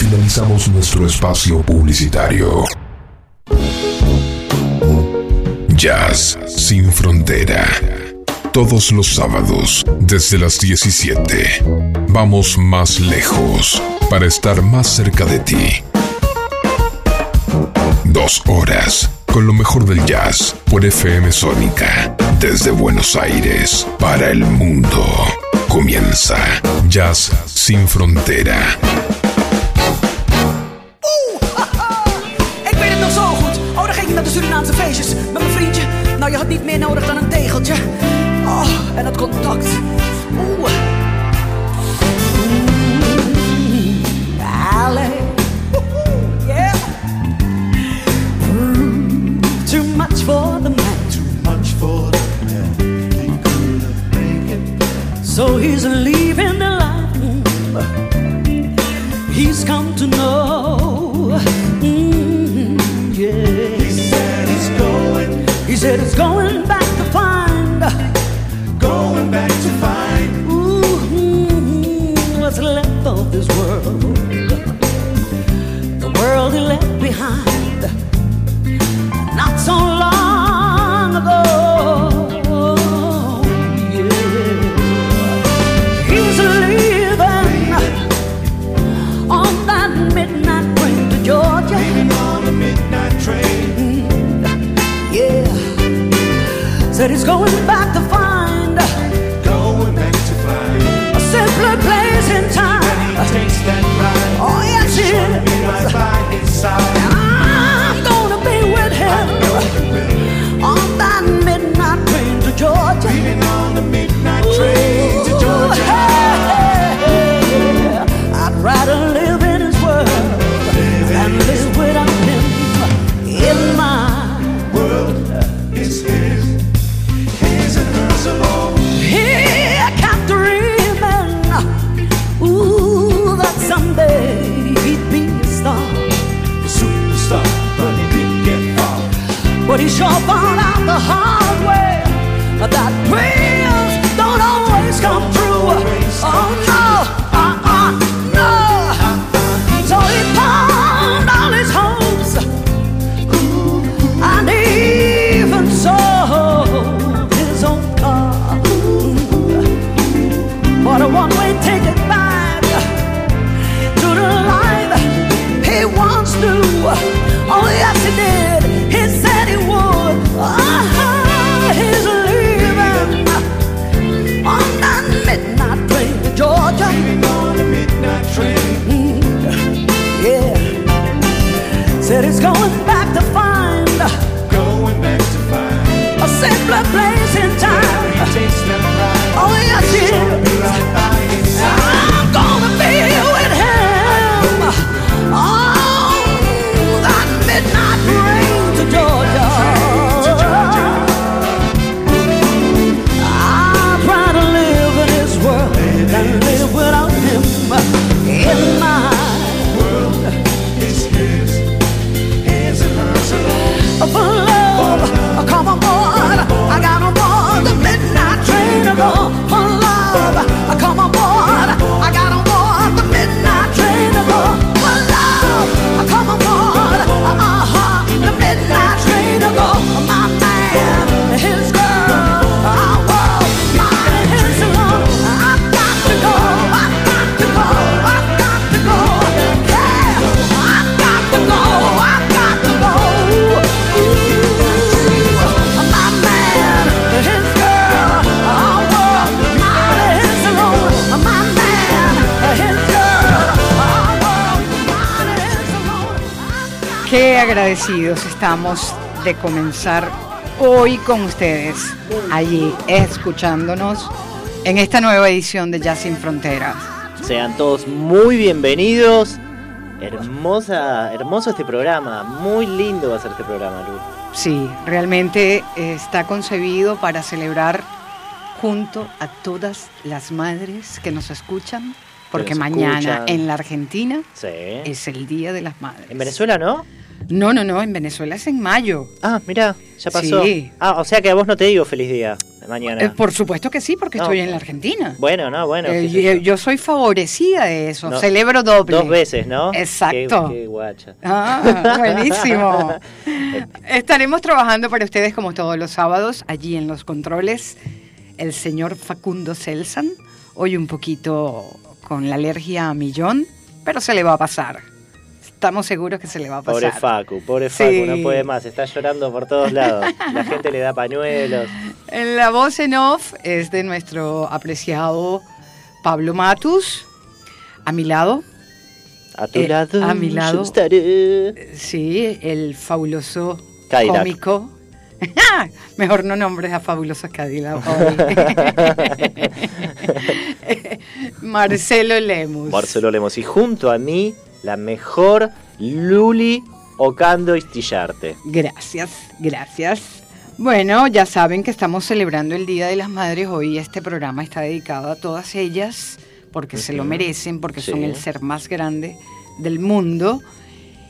finalizamos nuestro espacio publicitario. Jazz sin frontera. Todos los sábados, desde las 17, vamos más lejos para estar más cerca de ti. Dos horas con lo mejor del jazz por FM Sónica, desde Buenos Aires para el mundo. Comienza Jazz sin frontera de Surinaamse feestjes met mijn vriendje. Nou, je had niet meer nodig dan een tegeltje. Oh, en het contact. Oeh. Mm, alley. Yeah. Mm, too much for the man. Too much for the man. He couldn't make it. So he's leaving the life. He's come to know. Mm, yeah. He said it's going back. time. Oh, yeah, agradecidos estamos de comenzar hoy con ustedes, allí, escuchándonos en esta nueva edición de Jazz Sin Fronteras. Sean todos muy bienvenidos. Hermosa, hermoso este programa, muy lindo va a ser este programa, Luz. Sí, realmente está concebido para celebrar junto a todas las madres que nos escuchan, porque mañana en la Argentina es el Día de las Madres. En Venezuela, ¿no? No, no, no, en Venezuela es en mayo. Ah, mira, ya pasó. Sí. Ah, o sea que a vos no te digo feliz día mañana. Eh, por supuesto que sí, porque No. estoy en la Argentina. Bueno, no, bueno. Eh, sé yo, yo. yo soy favorecida de eso, No, celebro doble. Dos veces, ¿no? Exacto. Qué, qué guacha. Ah, buenísimo. Estaremos trabajando para ustedes como todos los sábados, allí en los controles, el señor Facundo Celsan, hoy un poquito con la alergia a millón, pero se le va a pasar. Estamos seguros que se le va a pasar. Pobre Facu, pobre Sí. Facu, no puede más, está llorando por todos lados. La gente le da pañuelos. En La voz en off es de nuestro apreciado Pablo Matus. A mi lado, A tu Eh, lado, a mi lado. estaré. sí, el fabuloso cómico. Mejor no nombres a fabulosos Cadillac. Marcelo Lemus. Marcelo Lemos. Y junto a mí, la mejor Luli Ocando Istillarte. Gracias, gracias. Bueno, ya saben que estamos celebrando el Día de las Madres. Hoy este programa está dedicado a todas ellas porque se lo merecen, porque son el ser más grande del mundo.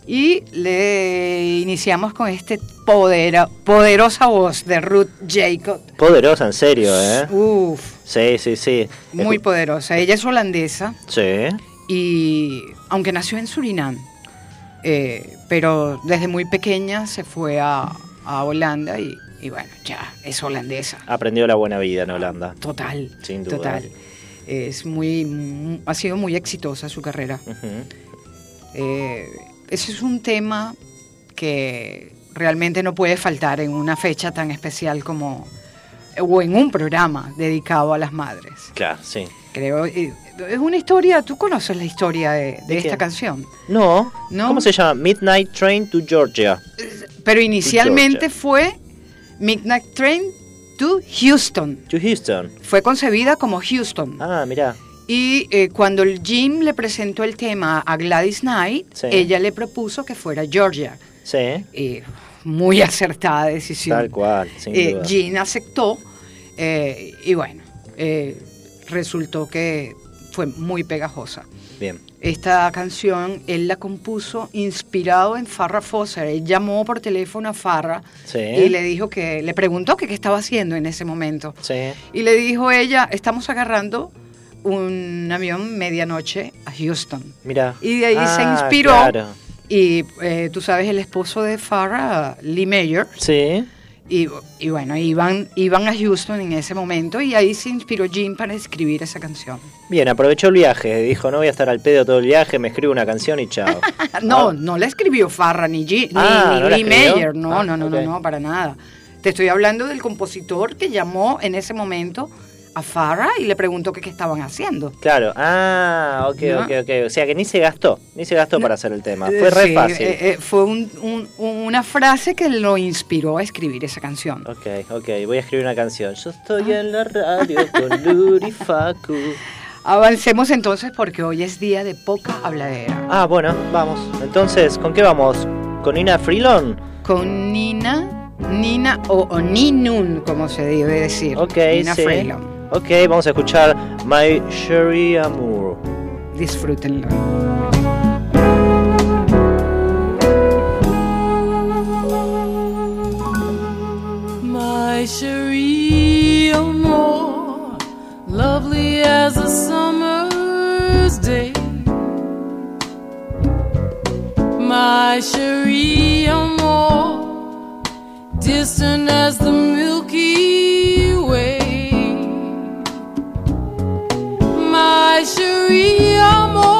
Y le iniciamos con este podera- poderosa voz de Ruth Jacob. Poderosa, en serio, ¿eh? Uf, Sí, sí, sí. muy poderosa. Ella es holandesa Sí. Y aunque nació en Surinam, eh, pero desde muy pequeña se fue a, a Holanda y, y bueno, ya es holandesa. Aprendió la buena vida en Holanda. Total, Sin duda. total. Es muy, mu- ha sido muy exitosa su carrera. Eh, ese es un tema que realmente no puede faltar en una fecha tan especial como o en un programa dedicado a las madres. Claro, sí. Creo, es una historia, tú conoces la historia de, de ¿De esta quién? canción, No. ¿No? ¿Cómo se llama? Midnight Train to Georgia. pero inicialmente Georgia. fue Midnight Train to Houston. To Houston. Fue concebida como Houston. Ah, mira. Y eh, cuando Jim le presentó el tema a Gladys Knight, Sí. ella le propuso que fuera Georgia. Sí. Eh, muy acertada decisión. Tal cual, sin Eh, duda. Jean aceptó eh, y bueno, eh, resultó que fue muy pegajosa. Bien. Esta canción él la compuso inspirado en Farrah Fawcett. Él llamó por teléfono a Farrah Sí. y le dijo que le preguntó que qué estaba haciendo en ese momento. Sí. Y le dijo ella, estamos agarrando un avión medianoche a Houston. Mira. Y de ahí se Ah, inspiró. Claro. Y eh, tú sabes, el esposo de Farrah, Lee Mayer, Sí. Y, y bueno, iban, iban a Houston en ese momento y ahí se inspiró Jim para escribir esa canción. Bien, aprovechó el viaje. Dijo, no voy a estar al pedo todo el viaje, me escribo una canción y chao. No, Ah, no la escribió Farrah ni, G- ni, Ah, ni ¿no? Mayer, no, Ah, no, no, ok. no, no, para nada. Te estoy hablando del compositor que llamó en ese momento a Farrah y le preguntó qué estaban haciendo. Claro. Ah, ok, ¿No? ok, ok. O sea que ni se gastó. Ni se gastó No. para hacer el tema. Eh, Fue re sí, fácil. eh, eh, fue un- un- una frase que lo inspiró a escribir esa canción. Ok, ok, voy a escribir una canción. Yo estoy en la radio con Luri Facu. Avancemos entonces porque hoy es día de poca habladera. Ah, bueno, vamos. Entonces, ¿con qué vamos? ¿Con Nina Freelon? Con Nina, Nina o, o Ninun, como se debe decir. Ok, Nina sí. Freelon. Ok, vamos a escuchar My Sherry Amour. Disfrútenlo. My cherie amour, lovely as a summer's day. My cherie amour, distant as the My cherie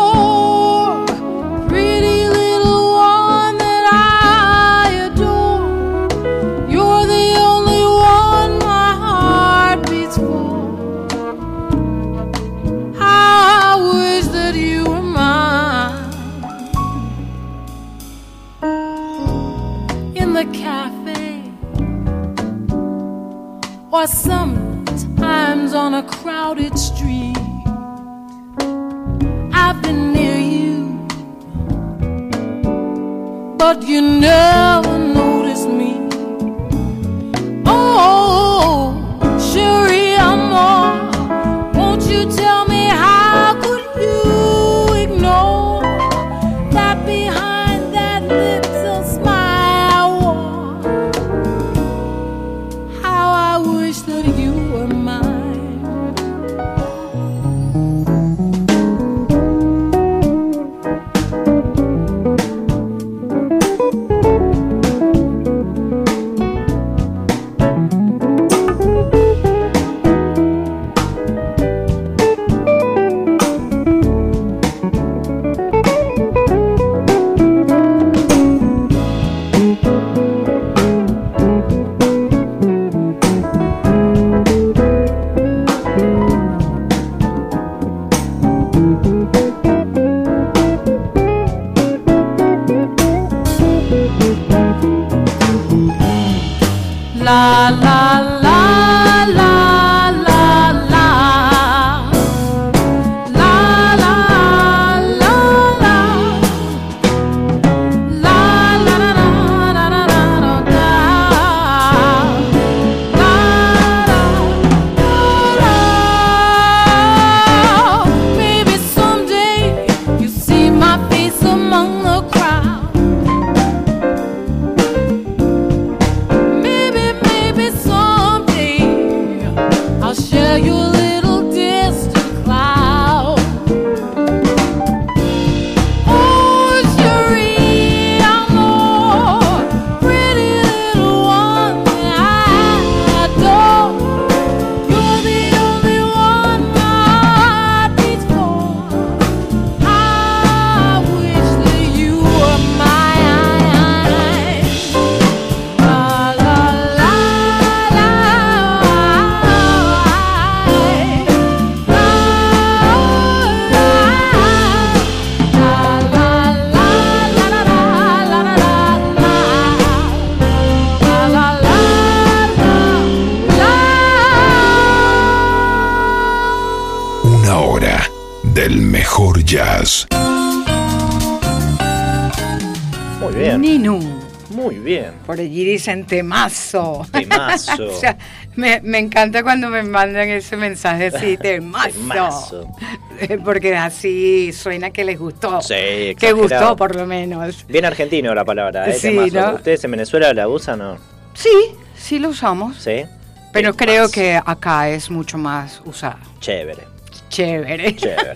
Por allí dicen temazo. Temazo. o sea, me, me encanta cuando me mandan ese mensaje así, temazo. Temazo. Porque así suena que les gustó. Sí, Que exagerado. gustó por lo menos. Bien argentino la palabra, ¿eh? Sí, Temazo. ¿no? ¿Ustedes en Venezuela la usan o no? Sí, sí lo usamos. Sí. Pero Temazo. creo que acá es mucho más usado. Chévere, Chévere. chévere,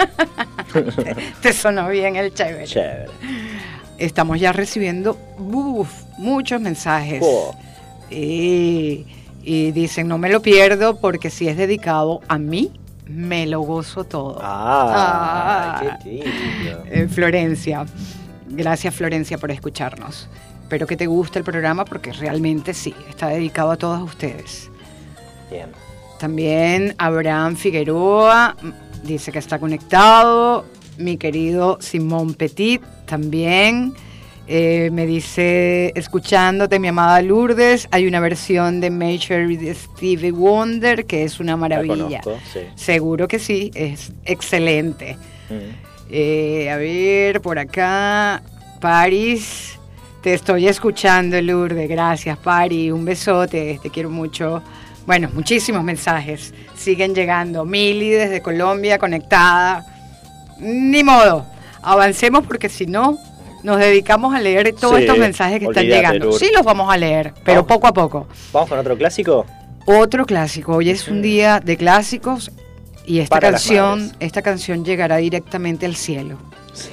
Te sonó bien el chévere. chévere. Estamos ya recibiendo uf, muchos mensajes. Oh, Y, y dicen, no me lo pierdo porque si es dedicado a mí, me lo gozo todo. Ah, Ah. qué lindo. Eh, Florencia, gracias Florencia por escucharnos. Espero que te guste el programa porque realmente sí, está dedicado a todos ustedes. Bien. También Abraham Figueroa mm, dice que está conectado. Mi querido Simón Petit también. Eh, me dice, escuchándote, mi amada Lourdes, hay una versión de Major de Stevie Wonder que es una La maravilla. conozco, sí. Seguro que sí, es excelente. Mm. Eh, a ver, por acá, Paris, te estoy escuchando, Lourdes. Gracias, Paris. Un besote, te quiero mucho. Bueno, muchísimos mensajes siguen llegando. Mili desde Colombia conectada. Ni modo, avancemos porque si no, nos dedicamos a leer todos Sí, estos mensajes que están llegando. Sí, los vamos a leer, pero Vamos. poco a poco. ¿Vamos con otro clásico? Otro clásico. Hoy es un día de clásicos y esta Para canción, esta canción llegará directamente al cielo.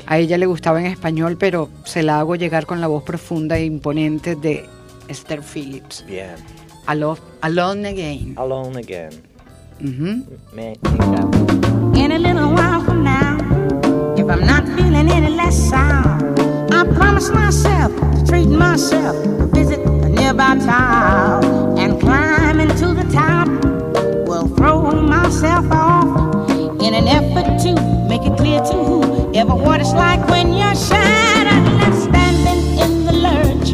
A ella le gustaba en español, pero se la hago llegar con la voz profunda e imponente de Esther Phillips. Bien. Alo- Alone Again. Alone Again. Ujú. Me encanta. In a little while from now, if I'm not feeling any less sound, I promise myself to treat myself, visit a nearby town, and climb into the top. Will throw myself off in an effort to make it clear to whoever what it's like when you're shattered and standing in the lurch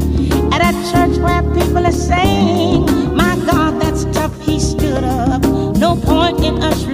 at a church where people are saying, My God, that's tough. He stood up. No point in us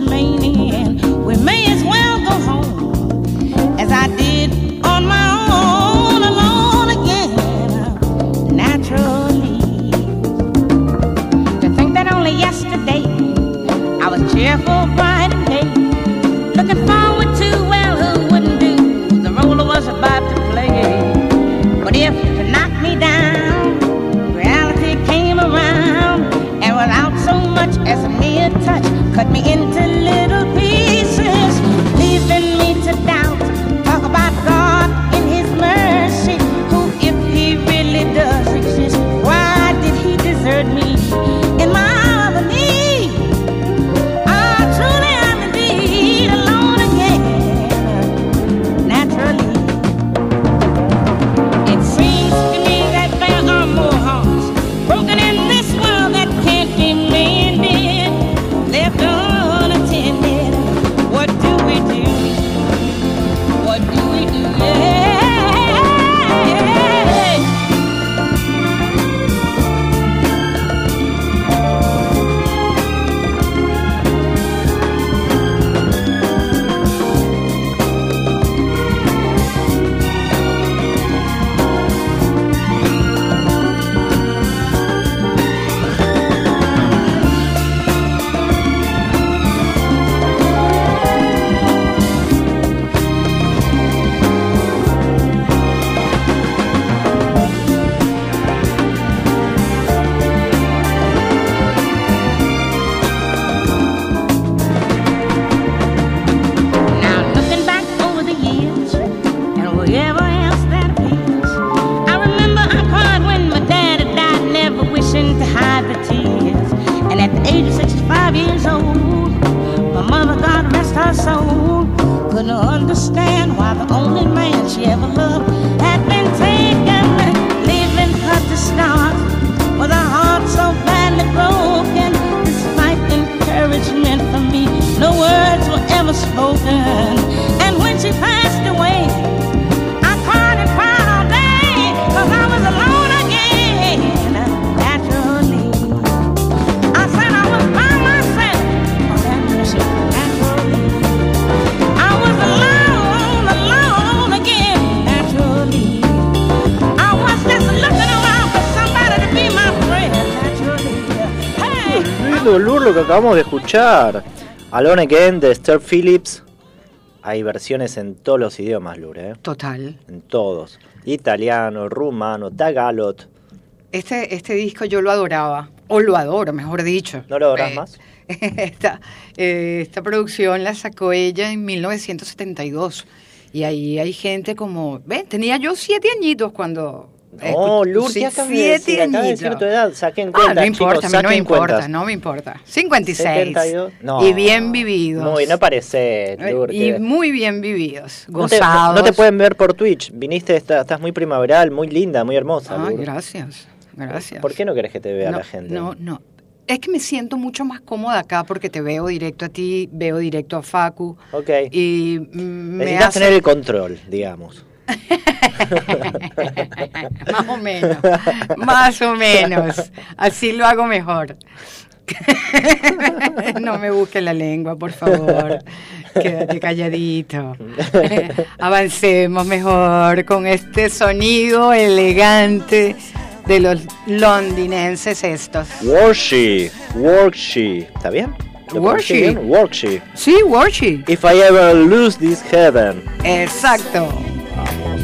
Lur lo que acabamos de escuchar. Alone Again de Esther Phillips. Hay versiones en todos los idiomas, Lur, ¿eh? Total. En todos. Italiano, rumano, tagalot. Este, este disco yo lo adoraba, o lo adoro, mejor dicho. ¿No lo adorás Eh, más? Esta, eh, esta producción la sacó ella en 1972. Y ahí hay gente como, ven, tenía yo siete añitos cuando... No, escu- Lur, sí, ¿qué acabas de siete de decir tu edad. Saquen Ah, cuentas, no importa, chicos, no me importa, cuentas. no me importa. 56. 72. No. Y bien vividos. Muy, no parece, Lur. y que- muy bien vividos, no te, gozados. no te pueden ver por Twitch. Viniste, está- estás muy primaveral, muy linda, muy hermosa. Ay, Lur. gracias, gracias. ¿Por qué no querés que te vea no, la gente? No, no. Es que me siento mucho más cómoda acá porque te veo directo a ti, veo directo a Facu. Ok. Y me Necesitas hace... tener el control, digamos. más o menos, más o menos. Así lo hago mejor. no me busques la lengua, por favor. Quédate calladito. Avancemos mejor con este sonido elegante de los londinenses estos. Worship, worship. ¿Está bien? ¿Lo pronuncié Worship. Worship. Sí, worship. If I ever lose this heaven. Exacto. If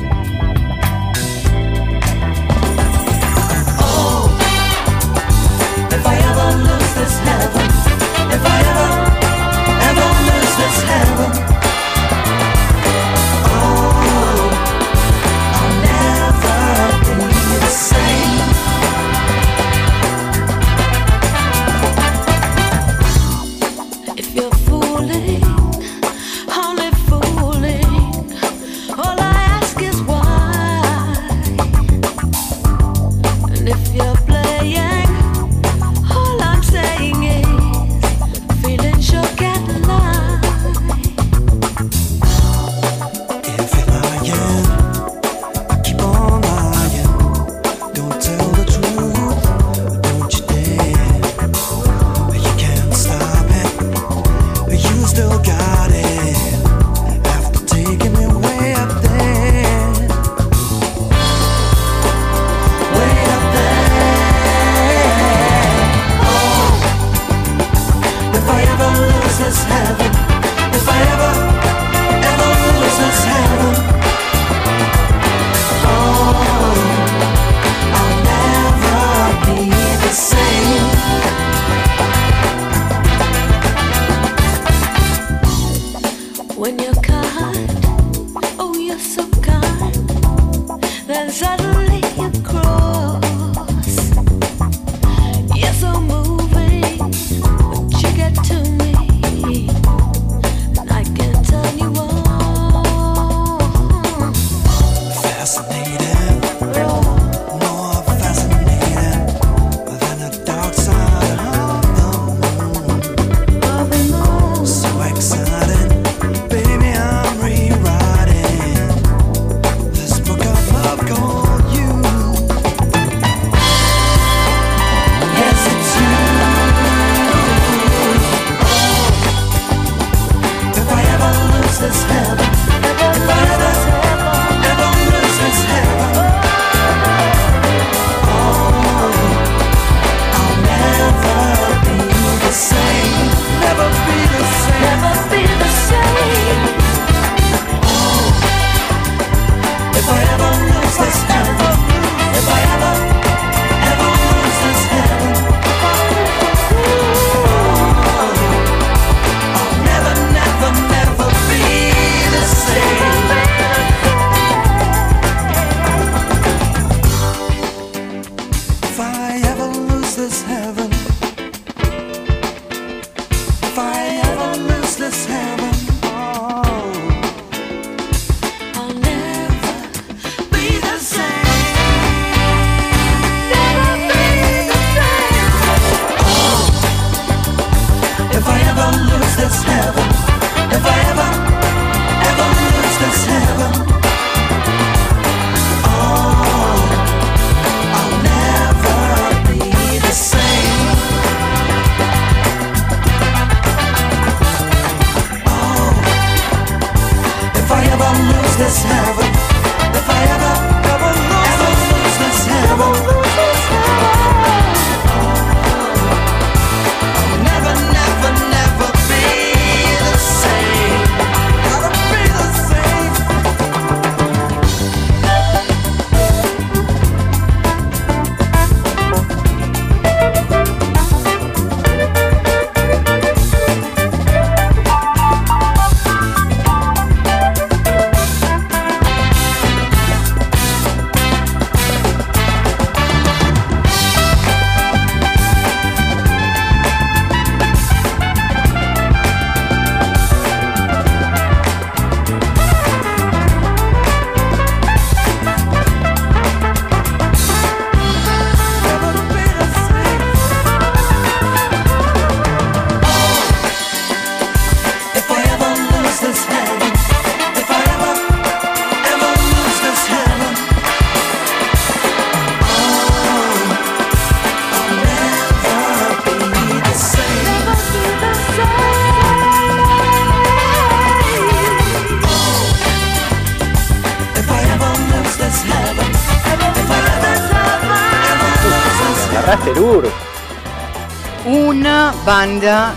banda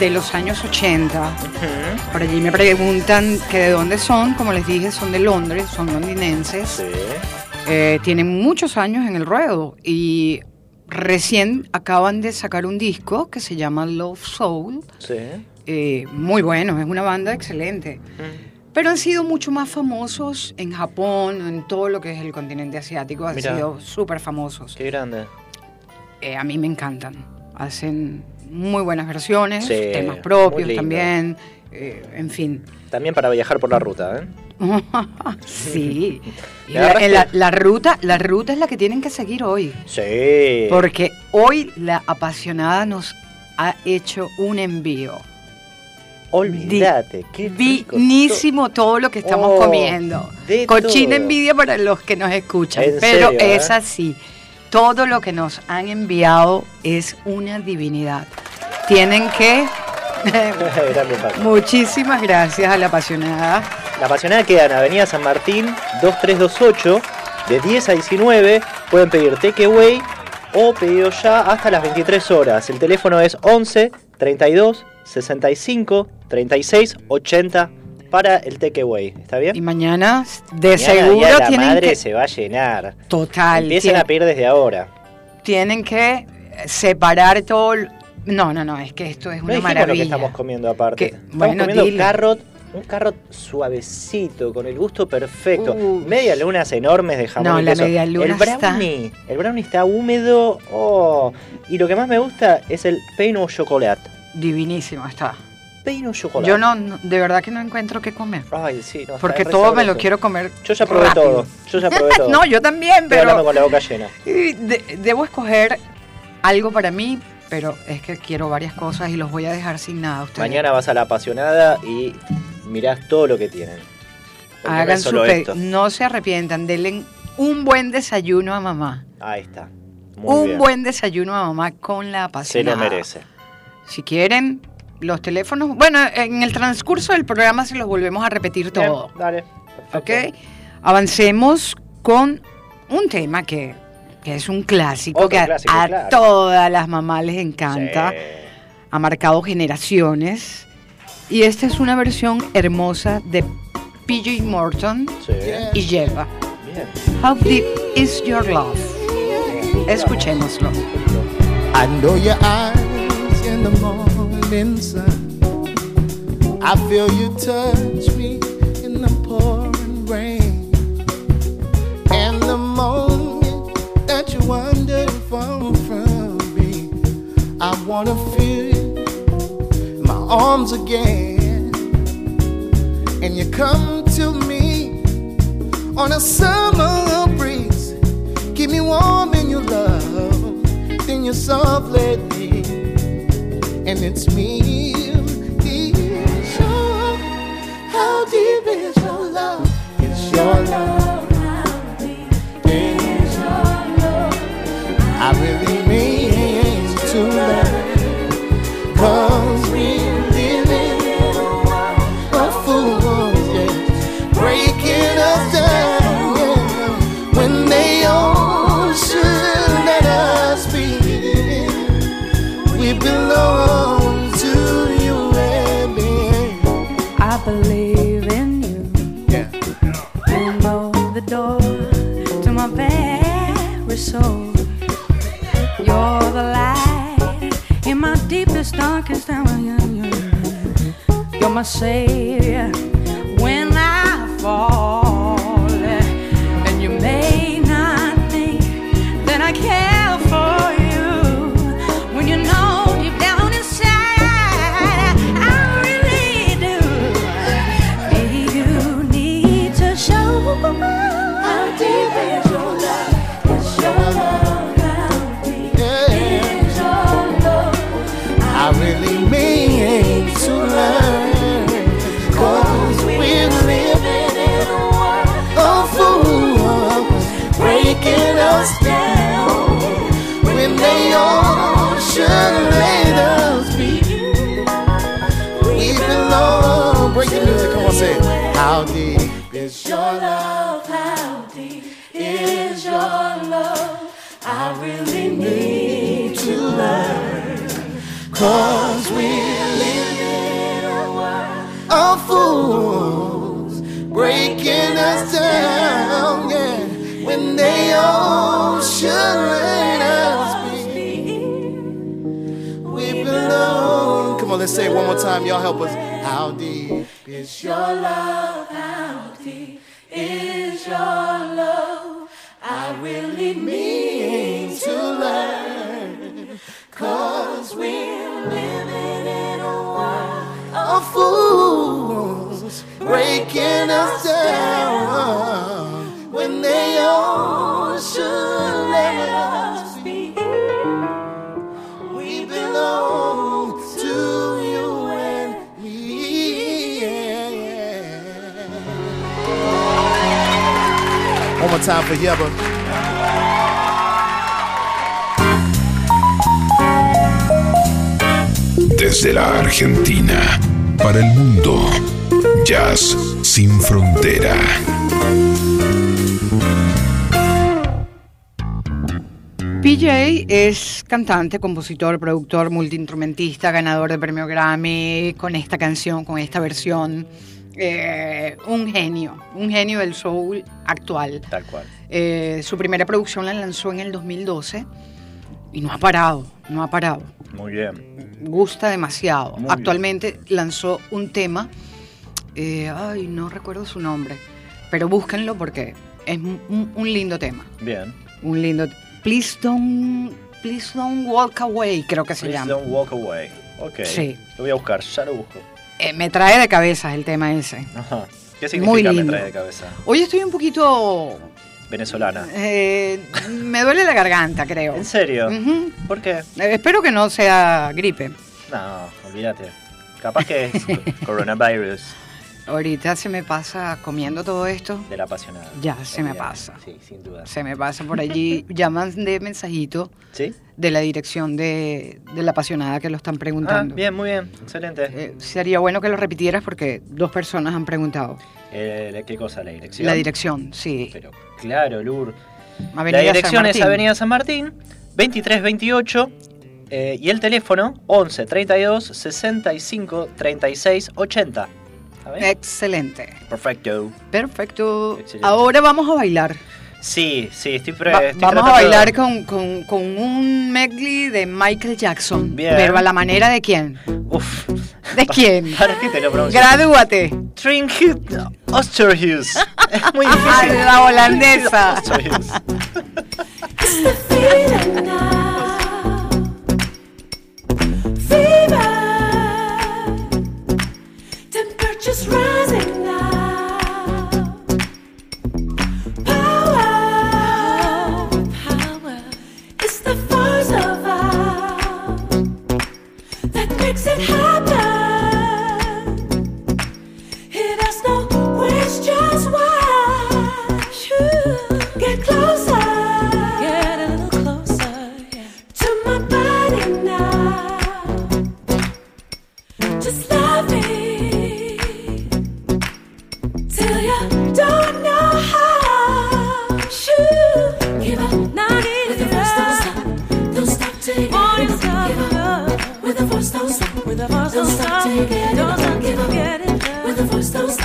de los años 80. Por allí me preguntan que de dónde son. Como les dije, son de Londres, son londinenses. Sí. Eh, tienen muchos años en el ruedo y recién acaban de sacar un disco que se llama Love Soul. Sí. Eh, muy bueno, es una banda excelente. Pero han sido mucho más famosos en Japón, en todo lo que es el continente asiático. Han Mira. sido súper famosos. Qué grande. Eh, a mí me encantan. Hacen muy buenas versiones, Sí, temas propios también. eh, en fin. También para viajar por la ruta, ¿eh? sí. La, en la- la ruta, la ruta es la que tienen que seguir hoy. Sí. Porque hoy la apasionada nos ha hecho un envío. Olvídate, qué. Vinísimo todo lo que estamos Oh, comiendo. Cochina todo. envidia para los que nos escuchan. En pero serio, es ¿eh? así. Todo lo que nos han enviado es una divinidad. Tienen que. Muchísimas gracias a la apasionada. La apasionada queda en Avenida San Martín 2328 de 10 a 19. Pueden pedir takeaway o pedido ya hasta las 23 horas. El teléfono es 11 32 65 36 80 para el takeaway. ¿Está bien? Y mañana, de Mañana, seguro, la tienen madre que. se va a llenar. Total. Empiecen tien- a pedir desde ahora. tienen que separar todo. No, no, no, es que esto es No una dijimos lo que maravilla. estamos comiendo aparte. Que- estamos bueno, comiendo dile. carrot, un carrot suavecito, con el gusto perfecto. Uh. Media lunas enormes de jamón No, y la media luna El brownie, el brownie está húmedo. Oh. Y lo que más me gusta es el pain au chocolat. Divinísimo está. Pain au chocolat. Yo no, no- de verdad que no encuentro qué comer. Ay, sí, no, Porque todo me lo quiero comer. Yo ya probé rápido. todo. Yo ya probé todo. no, yo también, Estoy pero con la boca llena. de- debo escoger algo para mí, pero es que quiero varias cosas y los voy a dejar sin nada. a Ustedes. Mañana vas a la apasionada y mirás todo lo que tienen. Porque hagan su no se arrepientan, denle un buen desayuno a mamá. Ahí está. Muy un bien. buen desayuno a mamá con la Se apasionada. lo merece. Si quieren, los teléfonos. Bueno, en el transcurso del programa se los volvemos a repetir Bien, todo. dale. ¿Ok? Avancemos con un tema que, que es un clásico Otro que a, clásico, a claro. todas las mamás les encanta. Sí. Ha marcado generaciones. Y esta es una versión hermosa de PJ Morton Sí. y Lleva. Bien. How deep is your love? Escuchémoslo. I know your eyes in the morning sun. I feel you touch me in the pouring rain. And the moment that you wander far from me, I wanna feel you in my arms again. And you come to me on a summer breeze. Keep me warm in your love, then you're softly and it's me. Your- How deep is your love? It's your love. Savior when I fall. Fools breaking us down, yeah. When they all should let us be. We belong. Come on, let's say it one more time. Y'all help us. How deep is your love? How deep is your love? I really mean to learn. Cause we're fools breaking us down when they all should let us be. We belong to you and me. One more time for Yeba. Desde la Argentina para el mundo. Jazz sin frontera. PJ es cantante, compositor, productor, multiinstrumentista, ganador de premio Grammy con esta canción, con esta versión. Eh, un genio, un genio del soul actual. Tal cual. Eh, su primera producción la lanzó en el 2012 y no ha parado, no ha parado. Muy bien. Gusta demasiado. Muy bien. Actualmente lanzó un tema, eh, ay, no recuerdo su nombre, pero búsquenlo porque es un, un lindo tema, Bien. un lindo. Please don't, please don't walk away, creo que se Please llama. don't walk away. Ok. Sí. Lo voy a buscar, ya lo busco. Eh, me trae de cabeza el tema ese. Ajá. ¿Qué Muy significa me lindo. trae de cabeza? Hoy estoy un poquito, Venezolana. eh, me duele la garganta, creo. ¿En serio? Ujú. ¿Por qué? Eh, espero que no sea gripe. No, olvídate. Capaz que es coronavirus Ahorita se me pasa comiendo todo esto. de la apasionada. Ya, se me pasa. Sí, sin duda. Se me pasa por allí. Llaman de mensajito ¿Sí? de la dirección de, de la apasionada que lo están Ah, preguntando. bien, muy bien. Excelente. Eh, sería bueno que lo repitieras porque dos personas han preguntado. Eh, ¿Qué cosa? ¿La dirección? La dirección, sí. Pero claro, Lur. Avenida la dirección es. Avenida San Martín, 2328. eh, y el teléfono 11 32 65 36 80. Excelente. Perfecto. Perfecto. Excelente. Ahora vamos a bailar. Sí, sí, estoy, pre Va- estoy vamos a bailar con, con- con un medley de Michael Jackson. Bien. Pero a la manera de quién. Uf. ¿De quién? ¿Para qué te lo pronuncio? Gradúate. Trinket Osterhuis. Es muy A difícil. la holandesa. Osterhuis. just rising. The force, don't stop till you get it. Don't stop, give up, get it. With the force, don't stop, don't stop,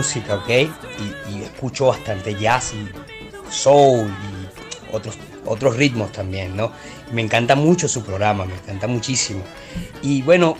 música, ¿ok? Y, escucho bastante jazz y soul y otros, otros ritmos también, ¿no? Me encanta mucho su programa, me encanta muchísimo. Y bueno,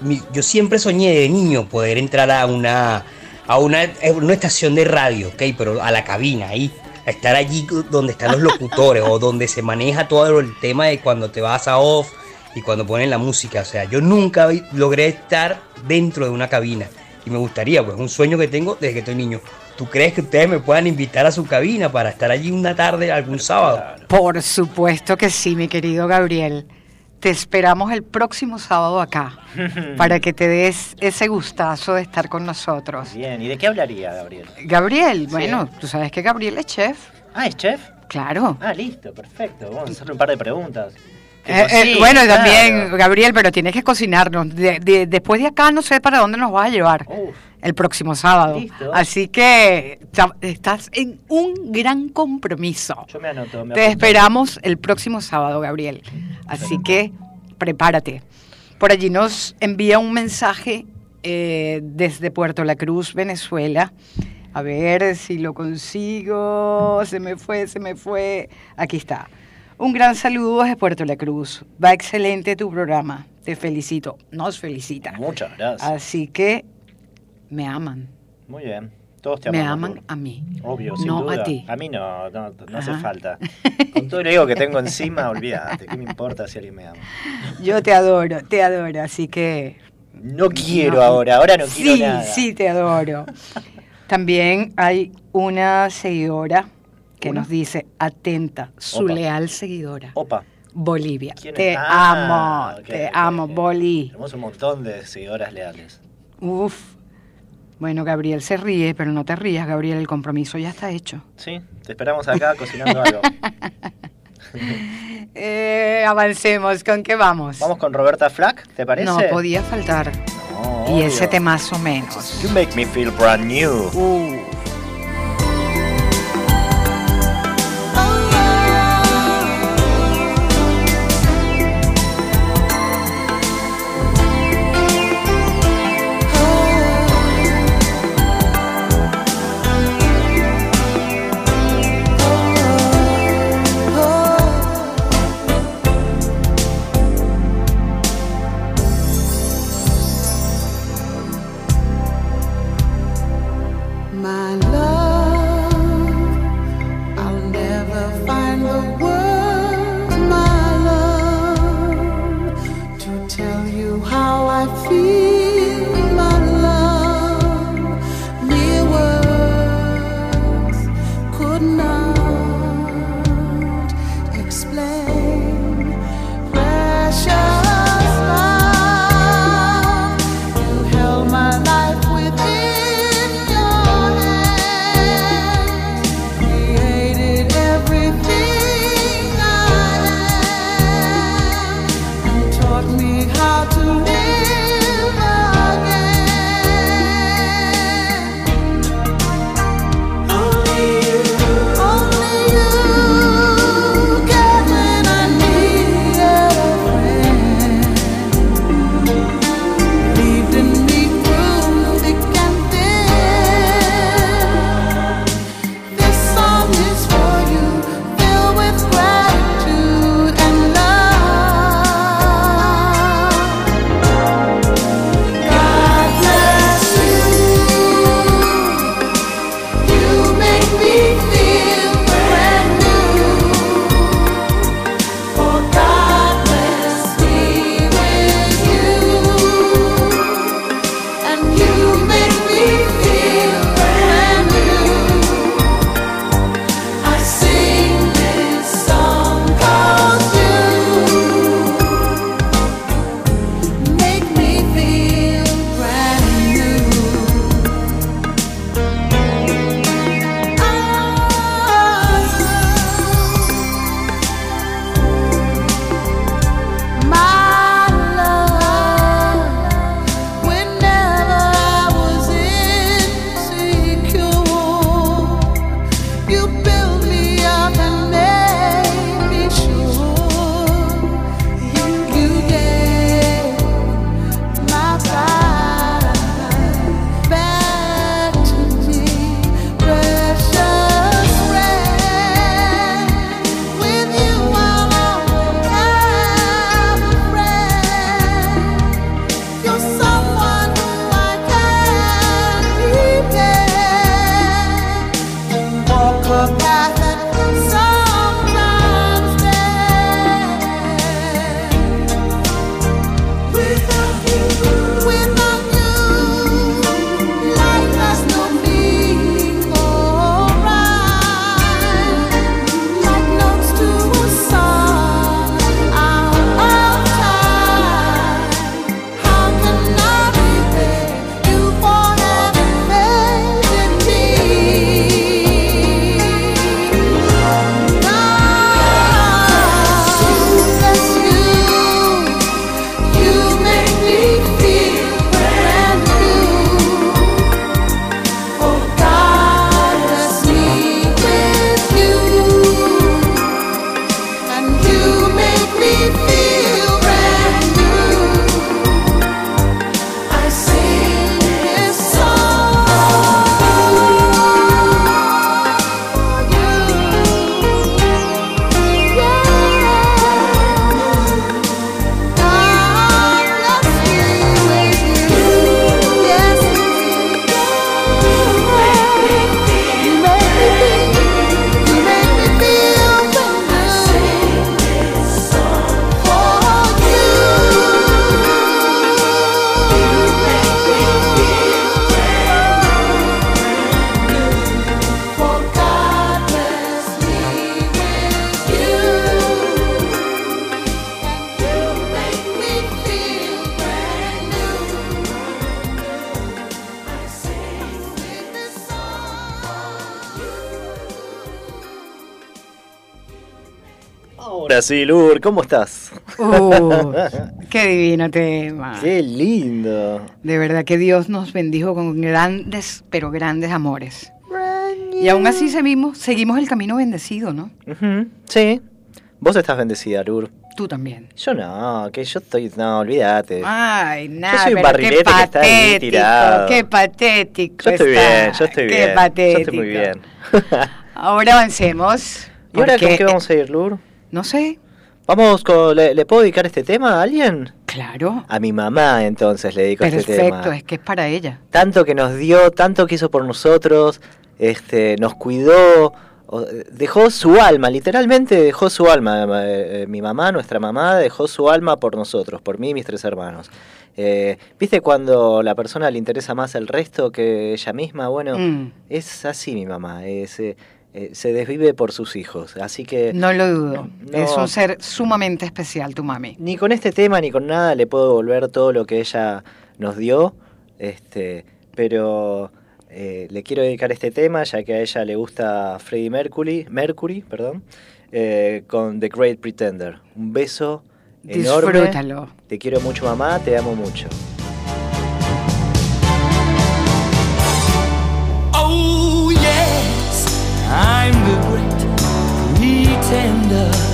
mi- yo siempre soñé de niño poder entrar a una, a una, una estación de radio, ¿ok? Pero a la cabina, ahí. Estar allí donde están los locutores o donde se maneja todo el tema de cuando te vas a off y cuando ponen la música. O sea, yo nunca logré estar dentro de una cabina. Y me gustaría, pues es un sueño que tengo desde que estoy niño. ¿Tú crees que ustedes me puedan invitar a su cabina para estar allí una tarde algún sábado? Por supuesto que sí, mi querido Gabriel. Te esperamos el próximo sábado acá para que te des ese gustazo de estar con nosotros. Bien, ¿y de qué hablaría, Gabriel? Gabriel, bueno, tú sabes que Gabriel es chef. Ah, ¿es chef? Claro. Ah, listo, perfecto. Vamos a hacerle un par de preguntas. Eh, eh, bueno, claro. también, Gabriel, pero tienes que cocinarnos. De- de- después de acá no sé para dónde nos vas a llevar Uf, el próximo sábado. Listo. Así que estás en un gran compromiso. yo me anoto. Me Te apunto. esperamos el próximo sábado, Gabriel. Así que prepárate. Por allí nos envía un mensaje eh, desde Puerto La Cruz, Venezuela. A ver si lo consigo. Se me fue, se me fue. Aquí está. Un gran saludo desde Puerto La Cruz. Va excelente tu programa. Te felicito. Nos felicita. Muchas gracias. Así que me aman. Muy bien. Todos te Me amamos. aman a mí. Obvio, sin no duda. a ti. A mí no, no, no hace falta. Con todo el ego que tengo encima, olvídate. ¿Qué me importa si alguien me ama? Yo te adoro, te adoro. Así que No quiero No. ahora, ahora no quiero sí, nada. sí, te adoro. También hay una seguidora que ¿Una? nos dice, atenta, su Opa. leal seguidora, Opa, Bolivia. ¿quién Te? Ah, amo, te amo, ok. Boli. tenemos un montón de seguidoras leales. Uf. Bueno, Gabriel se ríe, pero no te rías, Gabriel, el compromiso ya está hecho. Sí, te esperamos acá cocinando algo. Eh, avancemos, ¿con qué vamos? Vamos con Roberta Flack, ¿te parece? No podía faltar. No, Y obvio. ese más o menos. You make me feel brand new. Uh. Ahora sí, Lur, ¿cómo estás? Uh, qué divino tema. Qué lindo. De verdad que Dios nos bendijo con grandes, pero grandes amores. Y aún así seguimos, seguimos el camino bendecido, ¿no? Sí. Vos estás bendecida, Lur. Tú también. Yo no, que yo estoy. No, olvídate. Ay, nada, soy un pero qué barrilete que está ahí patético, tirado. qué patético. Yo estoy está, bien, yo estoy qué bien. patético. Yo estoy muy bien. Ahora avancemos. ¿Y ahora con qué vamos a ir, Lur? No sé. Vamos con. ¿le, le puedo dedicar este tema a alguien? Claro. A mi mamá, entonces, le dedico este Perfecto, tema. es que es para ella. Tanto que nos dio, tanto que hizo por nosotros, este, nos cuidó, dejó su alma, literalmente dejó su alma. eh, eh, mi mamá, nuestra mamá, dejó su alma por nosotros, por mí y mis tres hermanos. Eh, ¿Viste cuando la persona le interesa más el resto que ella misma? Bueno, Mm. es así mi mamá, es, eh, eh, se desvive por sus hijos. Así que No lo dudo. No. Es un ser sumamente especial, tu mami. ni con este tema ni con nada le puedo devolver todo lo que ella nos dio, este, pero eh, le quiero dedicar este tema ya que a ella le gusta Freddie Mercury, Mercury, perdón, eh, con The Great Pretender. Un beso enorme. Disfrútalo. Te quiero mucho mamá, te amo mucho. I'm the great pretender.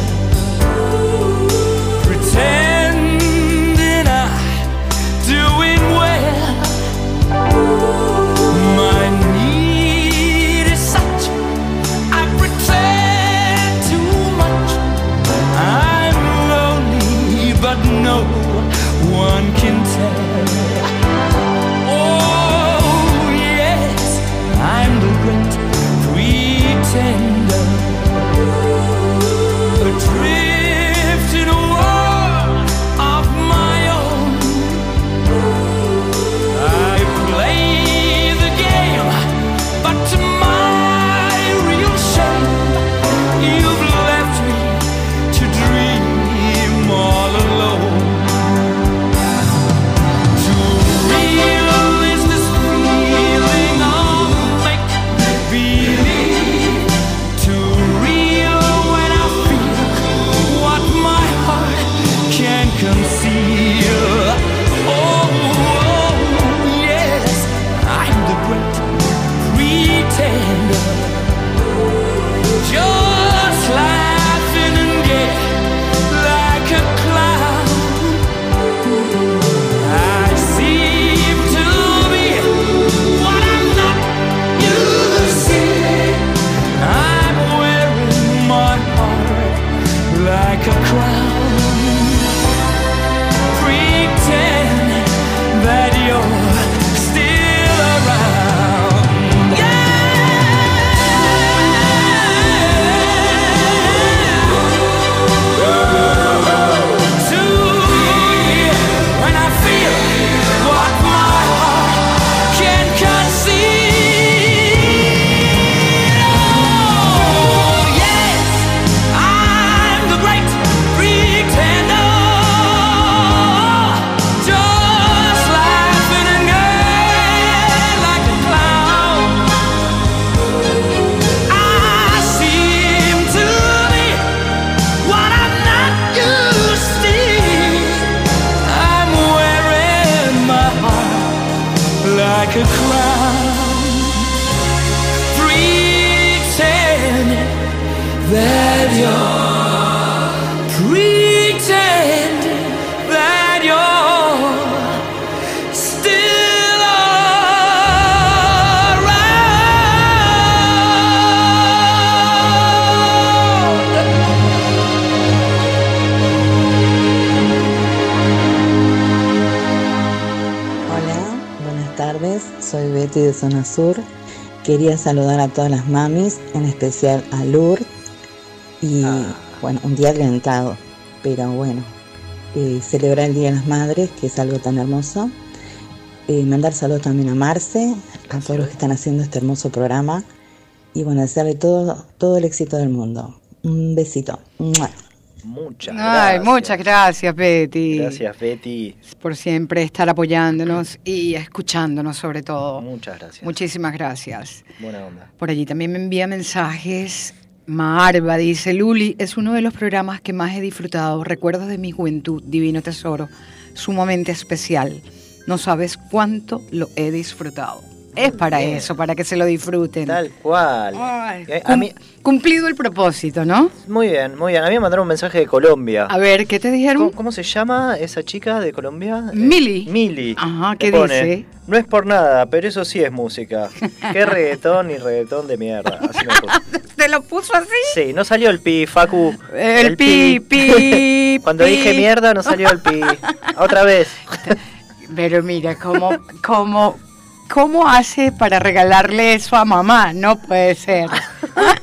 Zona Sur. Quería saludar a todas las mamis, en especial a Lur. Y bueno, un día adelantado, pero bueno, eh, celebrar el Día de las Madres, que es algo tan hermoso. Eh, mandar saludos también a Marce, a todos los que están haciendo este hermoso programa. Y bueno, desearle todo, todo el éxito del mundo. Un besito. ¡Mua! Muchas Ay, gracias. muchas gracias, Betty. Gracias, Betty. Por siempre estar apoyándonos y escuchándonos sobre todo. Muchas gracias. Muchísimas gracias. Buena onda. Por allí también me envía mensajes Marva dice, Luli, es uno de los programas que más he disfrutado. Recuerdos de mi juventud, divino tesoro, sumamente especial. No sabes cuánto lo he disfrutado. Es para bien. eso, para que se lo disfruten. Tal cual. Ay, Eh, A mí, Cumplido el propósito, ¿no? muy bien, muy bien. A mí me mandaron un mensaje de Colombia. A ver, ¿qué te dijeron? ¿Cómo, cómo se llama esa chica de Colombia? Eh, Mili. Mili. Ajá, ¿qué pone, dice? No es por nada, pero eso sí es música. Qué reggaetón y reggaetón de mierda. Así me. ¿Te lo puso así? Sí, no salió el pi, Facu. El pi, pi, Cuando pi. dije mierda, no salió el pi. Otra vez. Pero mira, ¿cómo, cómo, ¿cómo hace para regalarle eso a mamá? No puede ser.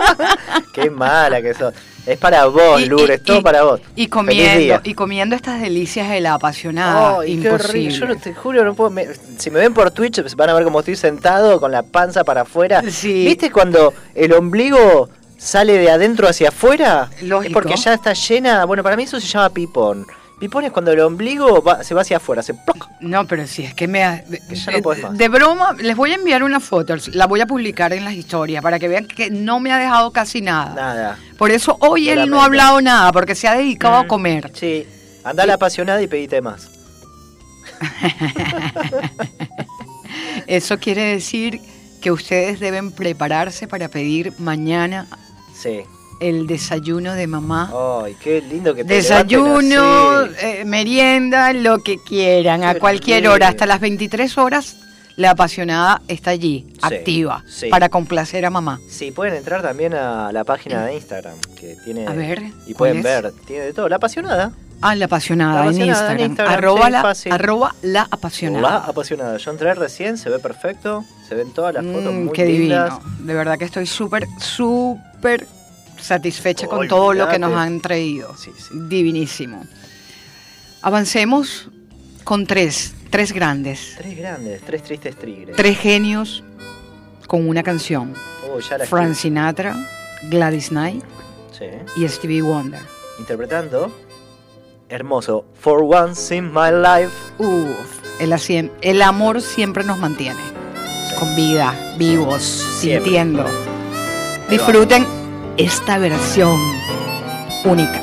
Qué mala que sos. Es para vos, Y- Lourdes, y- todo y- para vos. Y comiendo, y comiendo estas delicias de la apasionada. Qué horrible. imposible. Yo no te juro, no puedo. me- si me ven por Twitch, pues, van a ver cómo estoy sentado con la panza para afuera. Sí. ¿Viste cuando el ombligo sale de adentro hacia afuera? Lógico. Es porque ya está llena. Bueno, para mí eso se llama pipón. Pipón es cuando el ombligo va- se va hacia afuera, se ¡ploc! No, pero si es que me... ha- Que ya no podés más. de broma, les voy a enviar una foto, la voy a publicar en las historias para que vean que no me ha dejado casi nada. Nada. Por eso hoy él no ha hablado nada, porque se ha dedicado a comer. Sí. Anda la apasionada y pedite más. Eso quiere decir que ustedes deben prepararse para pedir mañana Sí. El desayuno de mamá. Ay, qué lindo que te Desayuno, eh, merienda, lo que quieran, a cualquier lindo. hora, hasta las 23 horas, la apasionada está allí, Sí, activa, sí. para complacer a mamá. Sí, pueden entrar también a la página de Instagram, que tiene... A ver, Y ¿cuál pueden es? ver, tiene de todo. La apasionada. Ah, la apasionada, La en, apasionada en Instagram. Instagram, Arroba, sí, la, fácil. arroba la apasionada. La apasionada. Yo entré recién, se ve perfecto, se ven todas las fotos Mm, muy qué lindas. divino. De verdad que estoy súper, súper satisfecha con todo lo que nos han traído. Sí, sí. Divinísimo. Avancemos con tres, tres grandes, Tres grandes, tres tristes tigres. tres genios con una canción. Oh, Frank Sinatra, Gladys Knight Sí. y Stevie Wonder. Interpretando. Hermoso. For once in my life. Uf, el, asiem- el amor siempre nos mantiene con vida, vivos, Siempre. sintiendo. Disfruten esta versión única.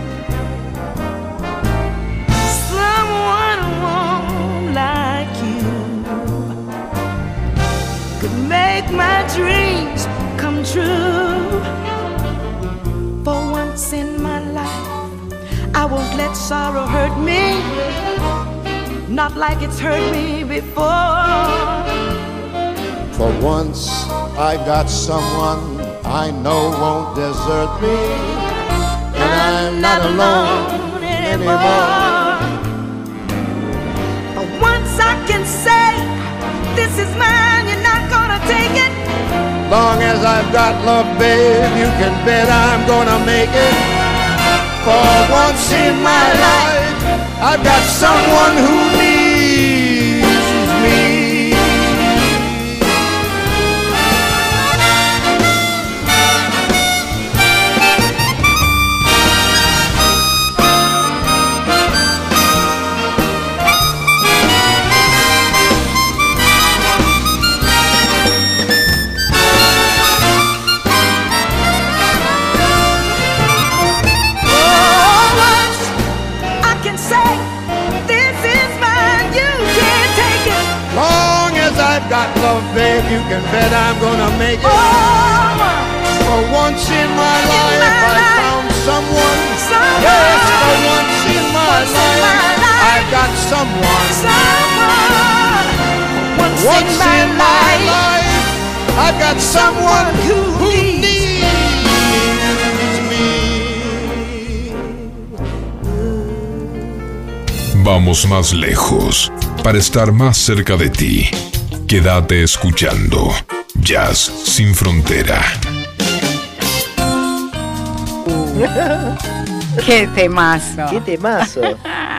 My dreams come true. For once in my life, I won't let sorrow hurt me, not like it's hurt me before. For once, I got someone I know won't desert me, and I'm not alone anymore. For once I can say, this is mine, not gonna take it. Long as I've got love, babe, you can bet I'm gonna make it. For once in my life, I've got someone who I'm gonna make it. Once in my life, I got someone. Vamos más lejos para estar más cerca de ti. Quédate escuchando Jazz sin frontera. ¡Qué temazo! ¡Qué temazo!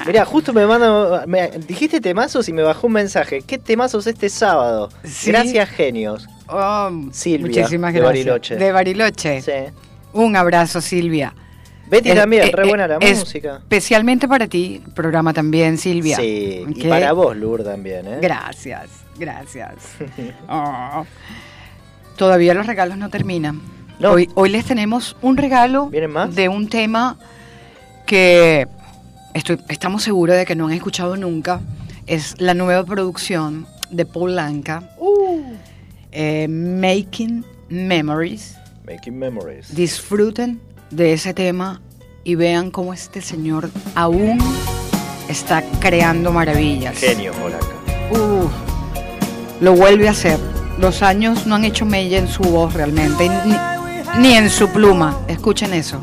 Mirá, justo me manda. me- dijiste temazos y me bajó un mensaje. ¿Qué temazos este sábado? Sí. Gracias, genios. Oh, Silvia, muchísimas de gracias. Bariloche. De Bariloche. Sí. Un abrazo, Silvia. Betty Eh, también, eh, re eh, buena la es- música. Especialmente para ti, programa también, Silvia. Sí, y para vos, Lur, también, ¿eh? Gracias, gracias. Oh. Todavía los regalos no terminan. No. Hoy, hoy les tenemos un regalo de un tema que estoy, estamos seguros de que no han escuchado nunca. Es la nueva producción de Paul Anka, eh, Making Memories. Making Memories. Disfruten de ese tema y vean cómo este señor aún está creando maravillas. Genio, polaca. Uf, lo vuelve a hacer. Los años no han hecho mella en su voz realmente, ni, ni en su pluma. Escuchen eso.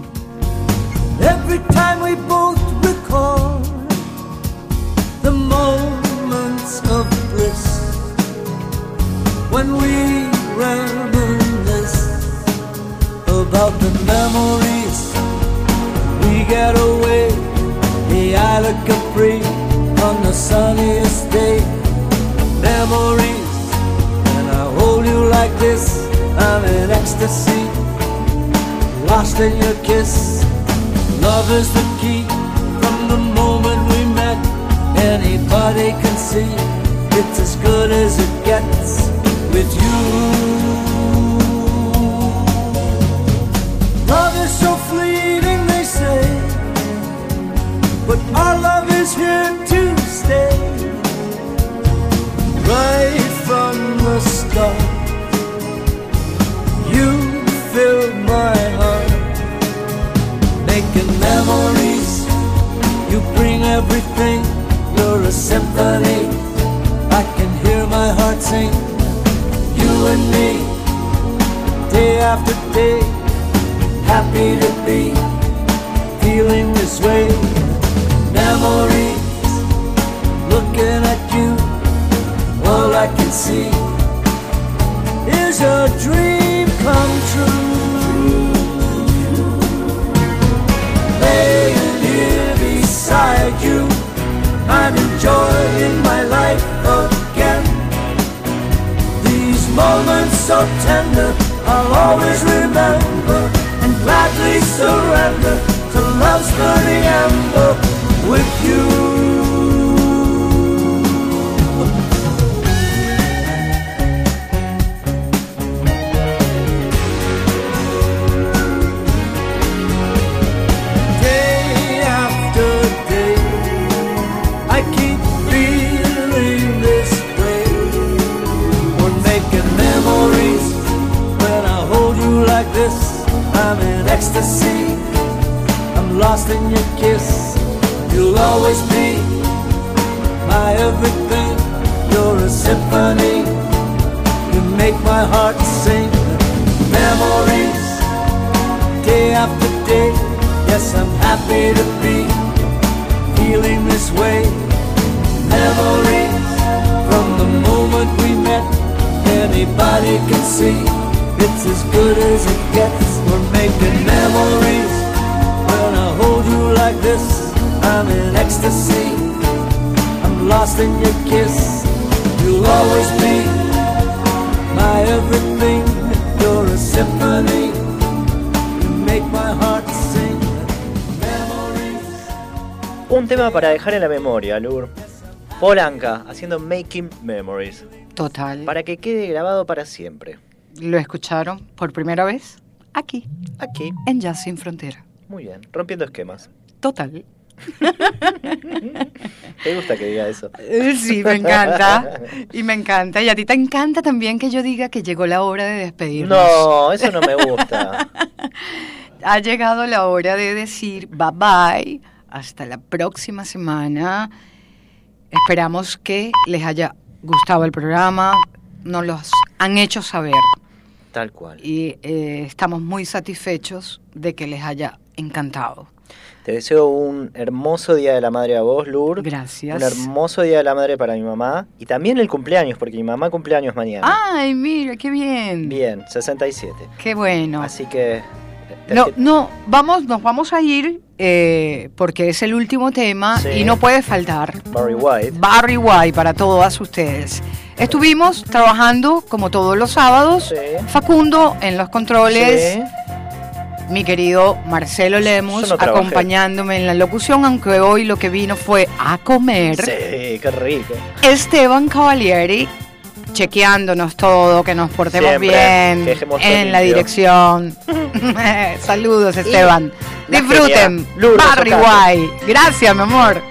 Every time we both recall the moments of bliss when we reminisce about the memories we get away. The Isle of Capri on the sunniest day. Memories, hold you like this. I'm in ecstasy, lost in your kiss. Love is the key from the moment we met. Anybody can see it's as good as it gets with you. Love is so fleeting, they say, but our love is here to stay. Right from the start, you filled my heart making memories. You bring everything, you're a symphony. I can hear my heart sing. You and me, day after day, happy to be feeling this way. Memories, looking at I can see is a dream come true. laying here beside you. I'm enjoying my life again. These moments so tender, I'll always remember and gladly surrender to love's burning ember with you. Ecstasy. I'm lost in your kiss. You'll always be my everything. You're a symphony. You make my heart sing. Memories day after day. Yes, I'm happy to be feeling this way. Memories from the moment we met. Anybody can see it's as good as it gets. Making memories when I hold you like this. I'm in ecstasy. I'm lost in your kiss. You'll always be my everything. You're a symphony. You make my heart sing. Un tema para dejar en la memoria, Lur. Polanca, haciendo Making Memories. Total. Para que quede grabado para siempre. Lo escucharon por primera vez aquí. Aquí. En Jazz Sin Frontera. Muy bien, rompiendo esquemas. Total. ¿Te gusta que diga eso? Eh, Sí, me encanta. Y me encanta. Y a ti te encanta también que yo diga que llegó la hora de despedirnos. No, eso no me gusta. Ha llegado la hora de decir bye bye. Hasta la próxima semana. Esperamos que les haya gustado el programa, nos los han hecho saber Tal cual. y eh, estamos muy satisfechos de que les haya encantado. Te deseo un hermoso día de la madre a vos, Lur. Gracias. Un hermoso día de la madre para mi mamá. Y también el cumpleaños, porque mi mamá cumpleaños mañana. Ay, mira, qué bien. Bien, 67. Qué bueno. Así que. No, no, vamos, nos vamos a ir eh, porque es el último tema Sí. y no puede faltar. Barry White. Barry White para todas ustedes. Estuvimos trabajando como todos los sábados. Facundo en los controles. Sí. Mi querido Marcelo Lemos no acompañándome en la locución, aunque hoy lo que vino fue a comer. Sí, qué rico. Esteban Cavalieri chequeándonos todo, que nos portemos Siempre, bien en la limpio. dirección. Saludos, Esteban. la Disfruten. Barry. White. Gracias, mi amor.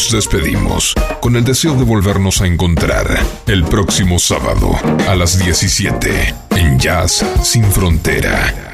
Nos despedimos con el deseo de volvernos a encontrar el próximo sábado a las 17 en Jazz Sin Frontera.